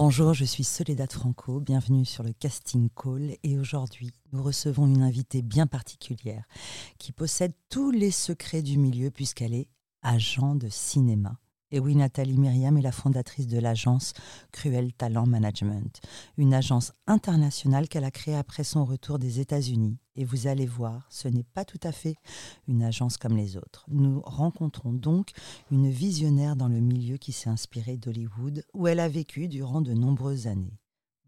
Bonjour, je suis Soledad Franco, bienvenue sur le Casting Call et aujourd'hui nous recevons une invitée bien particulière qui possède tous les secrets du milieu puisqu'elle est agent de cinéma. Et oui, Nathalie Myriam est la fondatrice de l'agence Cruel Talent Management, une agence internationale qu'elle a créée après son retour des États-Unis. Et vous allez voir, ce n'est pas tout à fait une agence comme les autres. Nous rencontrons donc une visionnaire dans le milieu qui s'est inspirée d'Hollywood, où elle a vécu durant de nombreuses années.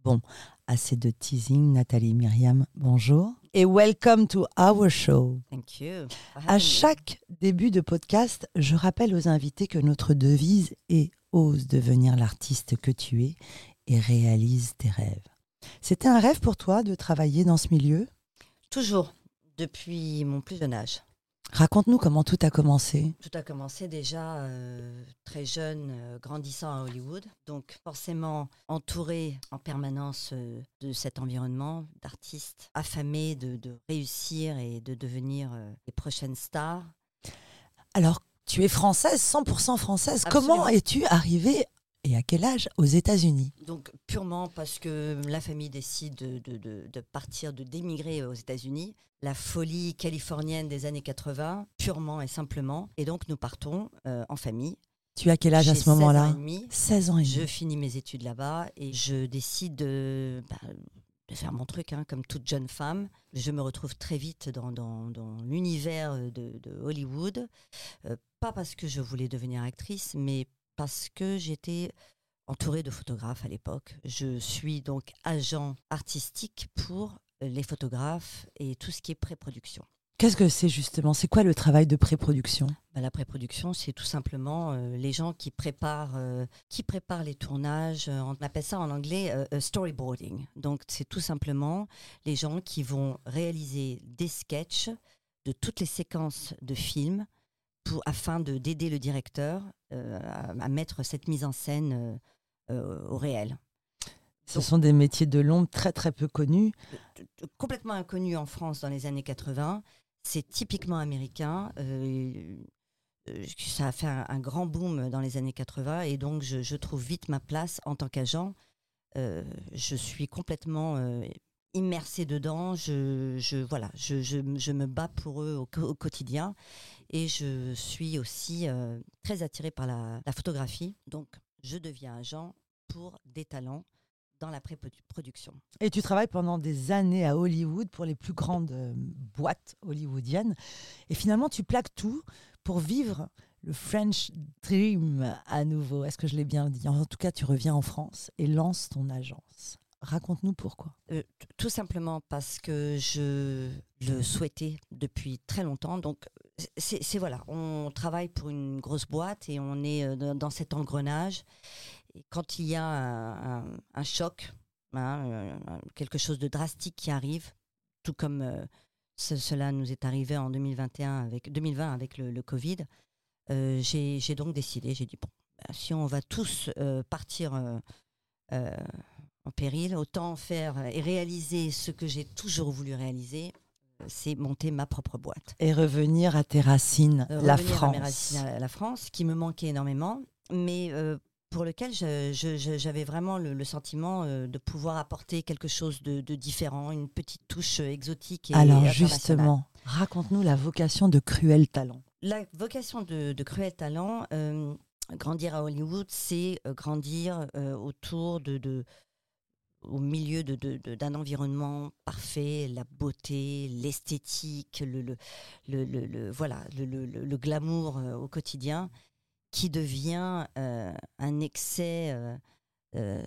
Bon, assez de teasing, Nathalie Myriam, bonjour et welcome to our show. Thank you. À chaque début de podcast, je rappelle aux invités que notre devise est ose devenir l'artiste que tu es et réalise tes rêves. C'était un rêve pour toi de travailler dans ce milieu? Toujours, depuis mon plus jeune âge. Raconte-nous comment tout a commencé. Tout a commencé déjà euh, très jeune, euh, grandissant à Hollywood. Donc forcément entouré en permanence euh, de cet environnement d'artistes affamés de, de, réussir et de devenir les prochaines stars. Alors, tu es française, 100% française. Absolument. Comment es-tu arrivée et à quel âge aux États-Unis? Donc purement parce que la famille décide de, de, de, de partir, de d'émigrer aux États-Unis. La folie californienne des années 80, purement et simplement. Et donc nous partons euh, en famille. Tu as quel âge à ce moment-là? 16 ans et demi. Je finis mes études là-bas et je décide de, bah, de faire mon truc, hein, comme toute jeune femme. Je me retrouve très vite dans, dans, dans l'univers de, de, Hollywood. Euh, pas parce que je voulais devenir actrice, mais parce que j'étais entourée de photographes à l'époque. Je suis donc agent artistique pour les photographes et tout ce qui est pré-production. Qu'est-ce que c'est justement? C'est quoi le travail de pré-production? Bah, La pré-production, c'est tout simplement euh, les gens qui préparent, euh, qui préparent les tournages. Euh, on appelle ça en anglais storyboarding. Donc, c'est tout simplement les gens qui vont réaliser des sketchs de toutes les séquences de films pour, afin de d'aider le directeur euh, à, à, mettre cette mise en scène euh, euh, au réel. Ce Donc, sont des métiers de l'ombre très très peu connus. Complètement inconnus en France dans les années 80. C'est typiquement américain. Ça a fait un, un, grand boom dans les années 80 et donc je, je trouve vite ma place en tant qu'agent. Euh, je suis complètement euh, immersée dedans. Je, voilà, je, je, me bats pour eux au, quotidien et je suis aussi euh, très attirée par la, la, photographie. Donc, je deviens agent pour des talents dans la pré-production. Et tu travailles pendant des années à Hollywood pour les plus grandes euh, boîtes hollywoodiennes. Et finalement, tu plaques tout pour vivre le French Dream à nouveau. Est-ce que je l'ai bien dit? En tout cas, tu reviens en France et lances ton agence. Raconte-nous pourquoi. Euh, tout simplement parce que je le souhaitais depuis très longtemps. Donc, c'est voilà, on travaille pour une grosse boîte et on est euh, dans cet engrenage. Et quand il y a un, choc, hein, euh, quelque chose de drastique qui arrive, tout comme ce, cela nous est arrivé en 2021 avec 2020 avec le, Covid, j'ai donc décidé, j'ai dit bon, ben, si on va tous partir en péril, autant faire et réaliser ce que j'ai toujours voulu réaliser, c'est monter ma propre boîte. Et revenir à tes racines, euh, la France. À racines, à la France, qui me manquait énormément, mais euh, pour lequel j'avais vraiment le, le sentiment euh, de pouvoir apporter quelque chose de, de, différent, une petite touche exotique. Et Alors justement, raconte-nous la vocation de Cruel Talent. La vocation de, de Cruel Talent, grandir à Hollywood, c'est grandir autour de, de au milieu d'un de, de, de, environnement parfait, la beauté, l'esthétique, le, le, le, le, voilà, le, glamour euh, au quotidien, qui devient euh, un excès, euh, euh,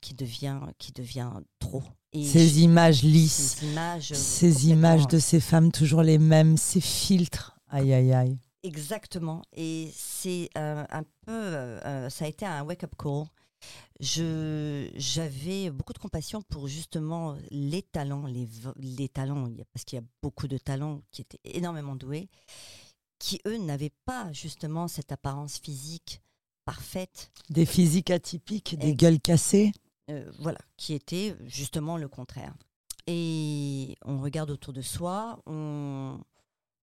qui, devient, qui devient trop. Et ces je, images lisses, ces images, ces images de ces femmes toujours les mêmes, ces filtres, aïe aïe aïe. Exactement. Et c'est un peu, ça a été un wake-up call j'avais beaucoup de compassion pour justement les talents, les, les talents, parce qu'il y a beaucoup de talents qui étaient énormément doués, qui eux n'avaient pas justement cette apparence physique parfaite. Des physiques atypiques, des gueules cassées. Euh, voilà, qui étaient justement le contraire. Et on regarde autour de soi, on,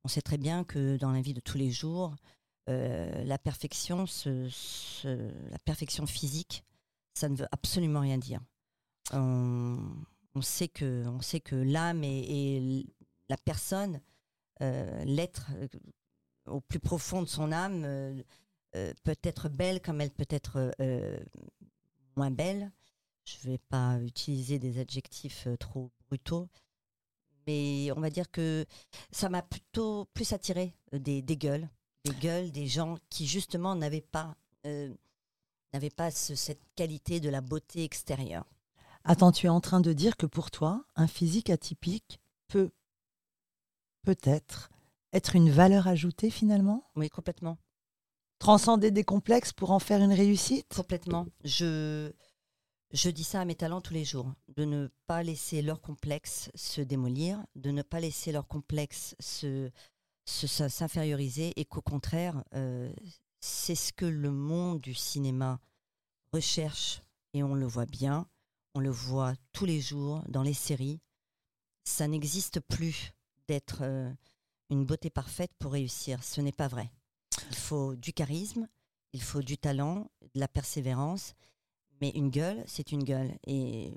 on sait très bien que dans la vie de tous les jours, euh, la perfection, la perfection physique, ça ne veut absolument rien dire. On, sait que, l'âme et, la personne, euh, l'être euh, au plus profond de son âme, peut être belle comme elle peut être moins belle. Je ne vais pas utiliser des adjectifs trop brutaux, mais on va dire que ça m'a plutôt plus attiré des gueules, des gueules, des gens qui justement n'avaient pas, n'avaient pas cette qualité de la beauté extérieure. Attends, tu es en train de dire que pour toi, un physique atypique peut peut-être être une valeur ajoutée finalement? Oui, complètement. Transcender des complexes pour en faire une réussite? Complètement. Je, je dis ça à mes talents tous les jours, de ne pas laisser leurs complexes se démolir, de ne pas laisser leurs complexes se, s'inférioriser et qu'au contraire, euh, c'est ce que le monde du cinéma recherche et on le voit bien, on le voit tous les jours dans les séries. Ça n'existe plus d'être euh, une beauté parfaite pour réussir, ce n'est pas vrai. Il faut du charisme, il faut du talent, de la persévérance, mais une gueule, c'est une gueule et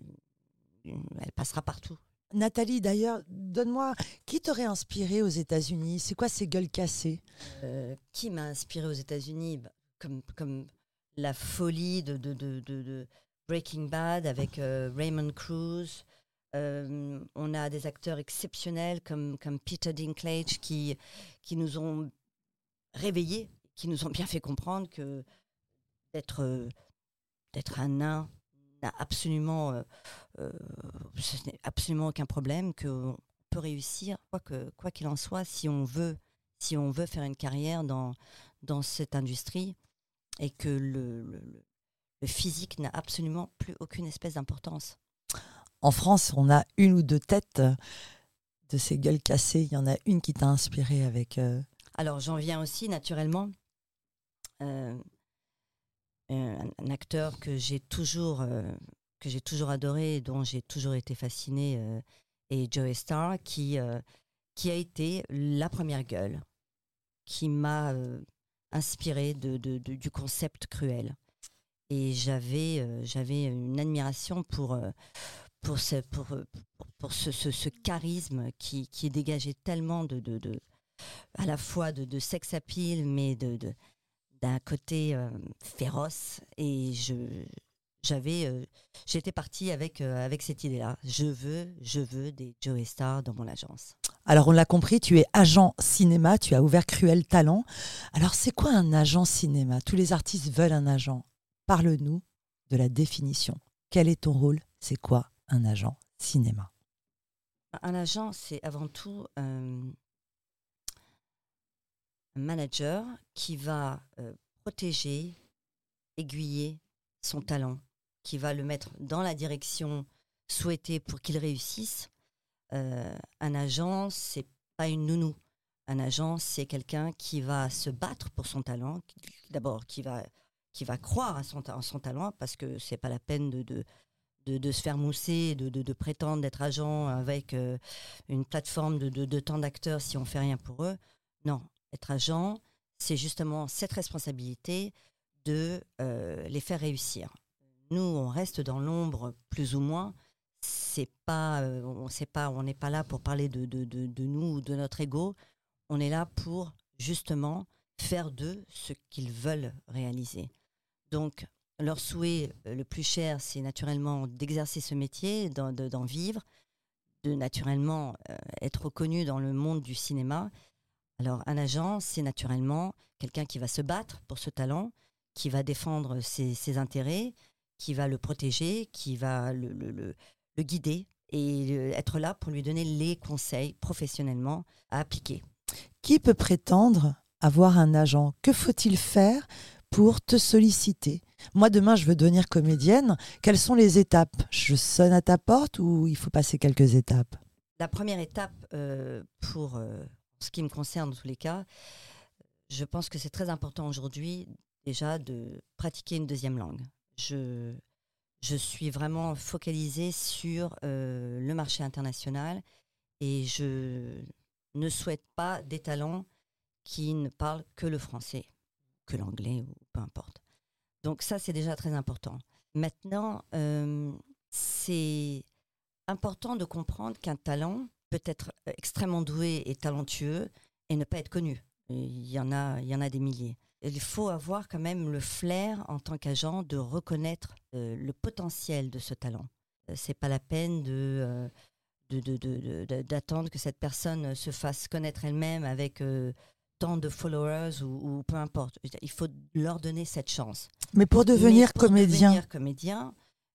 elle passera partout. Nathalie, d'ailleurs, donne-moi, qui t'aurait inspiré aux États-Unis? C'est quoi ces gueules cassées? Euh, Qui m'a inspiré aux États-Unis? Bah, comme, la folie de, Breaking Bad avec euh, Raymond Cruz. Euh, on a des acteurs exceptionnels comme, Peter Dinklage qui, nous ont réveillés, qui nous ont bien fait comprendre que d'être un nain n'a absolument, euh, euh, ce n'est absolument aucun problème, qu'on peut réussir, quoi que quoi qu'il en soit, si on veut, si on veut faire une carrière dans dans cette industrie, et que le, le, physique n'a absolument plus aucune espèce d'importance. En France, on a une ou deux têtes de ces gueules cassées. Il y en a une qui t'a inspiré avec. Euh, Alors j'en viens aussi naturellement un, acteur que j'ai toujours, euh, que j'ai toujours adoré et dont j'ai toujours été fascinée euh, est Joey Starr, qui, euh, qui a été la première gueule qui m'a inspiré de, du concept cruel. Et j'avais j'avais une admiration pour, pour, ce, pour, pour ce, ce, charisme qui, qui dégageait tellement de, de, à la fois de, de sex appeal, mais de, d'un côté euh, féroce et je j'avais euh, j'étais partie avec euh, avec cette idée là je veux je veux des Joe Stars dans mon agence. Alors on l'a compris tu es agent cinéma tu as ouvert Cruel Talent. Alors c'est quoi un agent cinéma? Tous les artistes veulent un agent. Parle-nous de la définition. Quel est ton rôle? C'est quoi un agent cinéma? Un agent c'est avant tout un manager qui va euh, protéger, aiguiller son talent, qui va le mettre dans la direction souhaitée pour qu'il réussisse. Euh, un agent, c'est pas une nounou. Un agent, c'est quelqu'un qui va se battre pour son talent. D'abord, qui va, qui va croire à son, talent, parce que c'est pas la peine de, de, de, se faire mousser, de, de prétendre d'être agent avec euh, une plateforme de, de, temps d'acteurs si on fait rien pour eux. Non, être agent, c'est justement cette responsabilité de euh, les faire réussir. Nous, on reste dans l'ombre plus ou moins. C'est pas, euh, on sait pas, on n'est pas là pour parler de, de, de, nous ou de notre ego. On est là pour justement faire d'eux ce qu'ils veulent réaliser. Donc, leur souhait euh, le plus cher, c'est naturellement d'exercer ce métier, d'en vivre, de naturellement être reconnu dans le monde du cinéma alors, un agent, c'est naturellement quelqu'un qui va se battre pour ce talent, qui va défendre ses, intérêts, qui va le protéger, qui va le, guider et être là pour lui donner les conseils professionnellement à appliquer. Qui peut prétendre avoir un agent? Que faut-il faire pour te solliciter? Moi, demain, je veux devenir comédienne. Quelles sont les étapes? Je sonne à ta porte ou il faut passer quelques étapes? La première étape, euh, pour euh, ce qui me concerne dans tous les cas, je pense que c'est très important aujourd'hui déjà de pratiquer une deuxième langue. Je, je suis vraiment focalisée sur euh, le marché international et je ne souhaite pas des talents qui ne parlent que le français, que l'anglais ou peu importe. Donc ça, c'est déjà très important. Maintenant, euh, c'est important de comprendre qu'un talent peut être extrêmement doué et talentueux et ne pas être connu. Il y en a, il y en a des milliers. Il faut avoir quand même le flair en tant qu'agent de reconnaître euh, le potentiel de ce talent. Euh, c'est pas la peine de d'attendre que cette personne se fasse connaître elle-même avec tant de followers ou, peu importe. Il faut leur donner cette chance. Mais pour devenir comédien, devenir comédien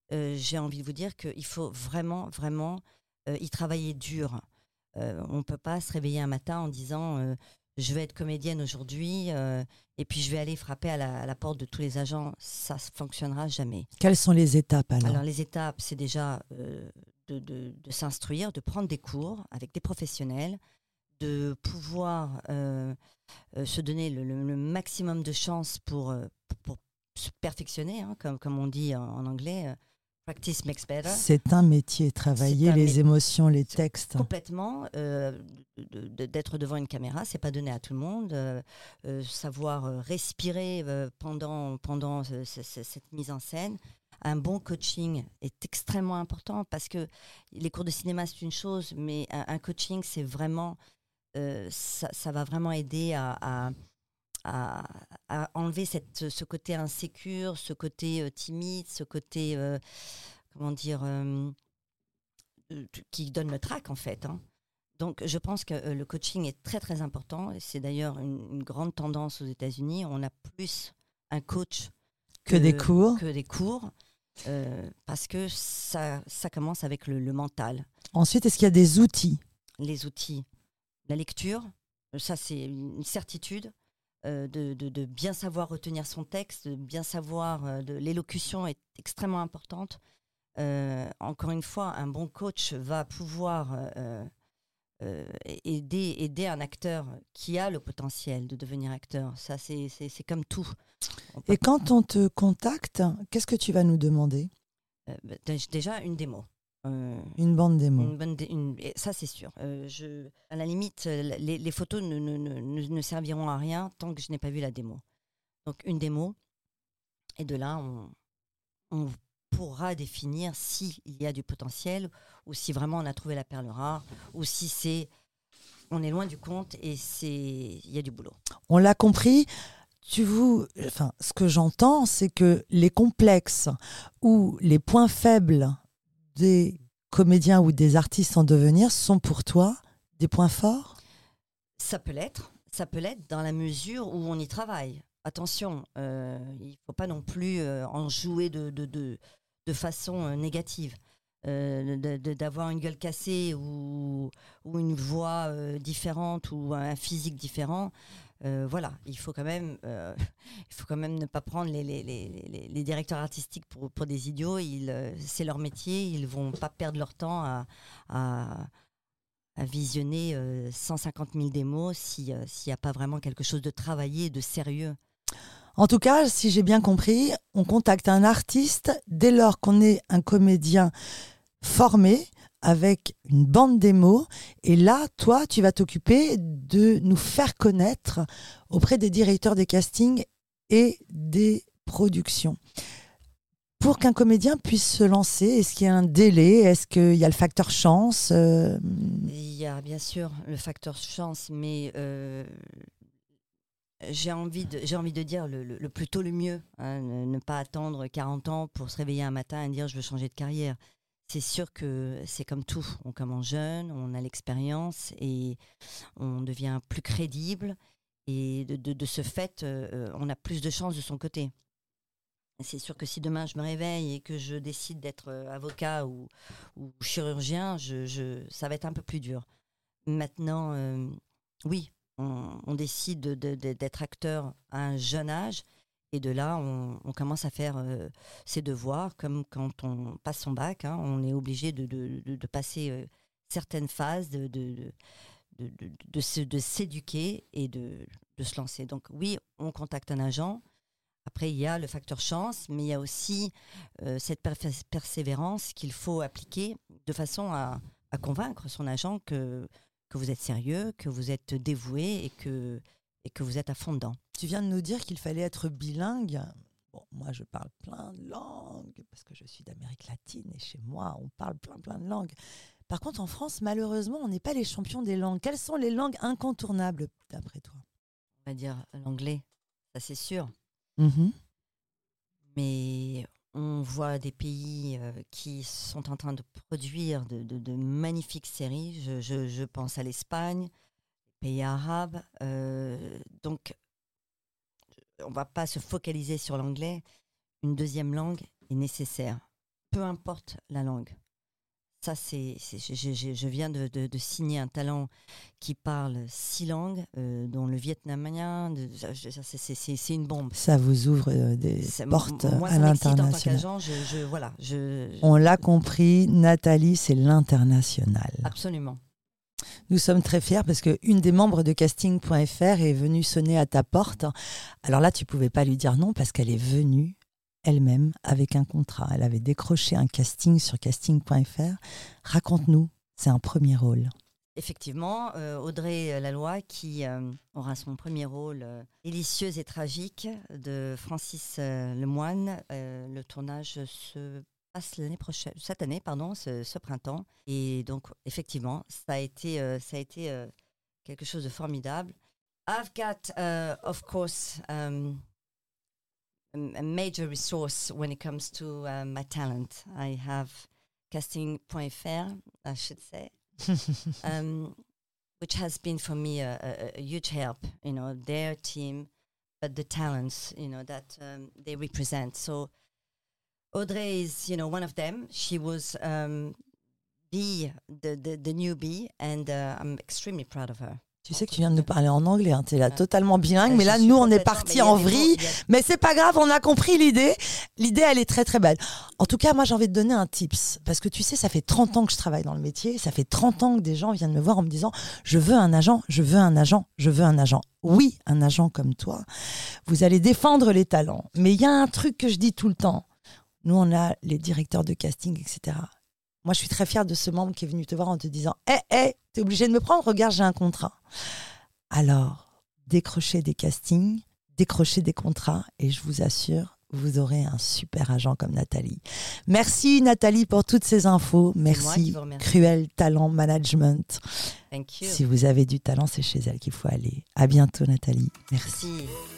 j'ai envie de vous dire qu'il faut vraiment, vraiment y travailler dur. on ne peut pas se réveiller un matin en disant je vais être comédienne aujourd'hui et puis je vais aller frapper à la, porte de tous les agents. Ça ne fonctionnera jamais. Quelles sont les étapes alors? Alors les étapes, c'est déjà de, s'instruire, de prendre des cours avec des professionnels, de pouvoir se donner le, maximum de chances pour, pour, se perfectionner, hein, comme, comme on dit en anglais Practice makes better. C'est un métier, travailler les émotions, les textes. Complètement. Euh, d'être devant une caméra, c'est pas donné à tout le monde. Euh, euh, savoir respirer pendant, pendant cette mise en scène. Un bon coaching est extrêmement important parce que les cours de cinéma, c'est une chose, mais un, coaching, c'est vraiment. Ça, va vraiment aider à à, enlever cette, ce côté insécure, ce côté euh, timide, ce côté, euh, comment dire, euh, qui donne le trac en fait. Hein. Donc je pense que le coaching est très très important. C'est d'ailleurs une, grande tendance aux États-Unis. On a plus un coach que, des cours. Que des cours. parce que ça, ça commence avec le, le mental. Ensuite, est-ce qu'il y a des outils? Les outils. La lecture, ça c'est une certitude. Euh, de, bien savoir retenir son texte, de bien savoir, euh, de, l'élocution est extrêmement importante. Euh, encore une fois, un bon coach va pouvoir aider, aider un acteur qui a le potentiel de devenir acteur. Ça, c'est, comme tout. Et quand on te contacte, qu'est-ce que tu vas nous demander? Bah, Déjà, une démo. Euh, une bande démo. ça, c'est sûr. Euh, je, à la limite, les, photos ne, ne, ne, serviront à rien tant que je n'ai pas vu la démo. Donc, une démo. Et de là, on, on pourra définir s'il y a du potentiel ou si vraiment on a trouvé la perle rare ou si c'est on est loin du compte et il y a du boulot. On l'a compris. Tu vous, enfin, ce que j'entends, c'est que les complexes ou les points faibles des comédiens ou des artistes en devenir sont pour toi des points forts? Ça peut l'être. Ça peut l'être dans la mesure où on y travaille. Attention, euh, il ne faut pas non plus euh, en jouer de, de, de, façon euh, négative. d'avoir une gueule cassée ou, ou une voix différente ou un physique différent, euh, voilà, il faut quand même, euh, il faut quand même ne pas prendre les, directeurs artistiques pour, des idiots. Euh, c'est leur métier, ils vont pas perdre leur temps à visionner 150 000 démos s'il n'y a pas vraiment quelque chose de travaillé, de sérieux. En tout cas, si j'ai bien compris, on contacte un artiste dès lors qu'on est un comédien formé, avec une bande démo. Et là, toi, tu vas t'occuper de nous faire connaître auprès des directeurs des castings et des productions. Pour qu'un comédien puisse se lancer, est-ce qu'il y a un délai? Est-ce qu'il y a le facteur chance euh? Il y a bien sûr le facteur chance, mais euh, j'ai envie, de, envie de dire le, plus tôt le mieux. Hein, ne, pas attendre 40 ans pour se réveiller un matin et dire je veux changer de carrière c'est sûr que c'est comme tout. On commence jeune, on a l'expérience et on devient plus crédible. Et de, ce fait, euh, euh, on a plus de chances de son côté. C'est sûr que si demain je me réveille et que je décide d'être euh, avocat ou, chirurgien, je, ça va être un peu plus dur. Maintenant, oui, on, décide d'être acteur à un jeune âge Et de là, on, commence à faire euh, ses devoirs, comme quand on passe son bac. hein, on est obligé de, passer euh, certaines phases, de, de, s'éduquer et de, se lancer. Donc oui, on contacte un agent. Après, il y a le facteur chance, mais il y a aussi euh, cette persévérance qu'il faut appliquer de façon à, à convaincre son agent que, que vous êtes sérieux, que vous êtes dévoué et que, et que vous êtes à fond dedans. Tu viens de nous dire qu'il fallait être bilingue. Bon, moi, je parle plein de langues parce que je suis d'Amérique latine et chez moi, on parle plein, plein de langues. Par contre, en France, malheureusement, on n'est pas les champions des langues. Quelles sont les langues incontournables, d'après toi? On va dire l'anglais, ça c'est sûr. mais on voit des pays euh, qui sont en train de produire de, de- de magnifiques séries. Je, je- je pense à l'Espagne, les pays arabes. euh, donc, on va pas se focaliser sur l'anglais. Une deuxième langue est nécessaire, peu importe la langue. Ça, c'est, c'est- je, je- viens de, de- de signer un talent qui parle six langues, euh, dont le vietnamien. c'est- une bombe. Ça vous ouvre euh, des Ça- portes moi, à l'international. qu'agent. Je, je- voilà, je, je- On l'a compris, Nathalie, c'est l'international. absolument. Nous sommes très fiers parce qu'une des membres de casting.fr est venue sonner à ta porte. Alors là, tu pouvais pas lui dire non parce qu'elle est venue elle-même avec un contrat. Elle avait décroché un casting sur casting.fr. Raconte-nous, c'est un premier rôle. Effectivement, euh, Audrey Laloy qui euh, aura son premier rôle euh, délicieux et tragique de Francis Lemoine. Le tournage se passe l'année prochaine, cette année, pardon, ce, ce printemps. Et donc, effectivement, ça a été, euh, ça a été euh, quelque chose de formidable. I've got, uh, of course, um, a major resource when it comes to uh, my talent. I have casting.fr, I should say. um, which has been for me a, a, a huge help. You know, their team, but the talents, you know, that um, they represent. So Audrey is, you know, one of them. She was um, the, the the the newbie, and uh, I'm extremely proud of her. Tu sais que tu viens de nous parler en anglais, hein, tu es là totalement bilingue, mais là, nous, on est parti en vrille. Mais c'est pas grave, on a compris l'idée. L'idée, elle est très très belle. En tout cas, moi, j'ai envie de donner un tips. Parce que tu sais, ça fait 30 ans que je travaille dans le métier. Ça fait 30 ans que des gens viennent me voir en me disant Je veux un agent, je veux un agent, je veux un agent. Oui, un agent comme toi. Vous allez défendre les talents. Mais il y a un truc que je dis tout le temps. Nous, on a les directeurs de casting, etc. Moi, je suis très fière de ce membre qui est venu te voir en te disant Hé, hé, t'es obligé de me prendre Regarde, j'ai un contrat. Alors, décrochez des castings, décrochez des contrats et je vous assure, vous aurez un super agent comme Nathalie. Merci Nathalie pour toutes ces infos. Merci. Cruel Talent Management. Thank you. Si vous avez du talent, c'est chez elle qu'il faut aller. À bientôt Nathalie. Merci. Merci.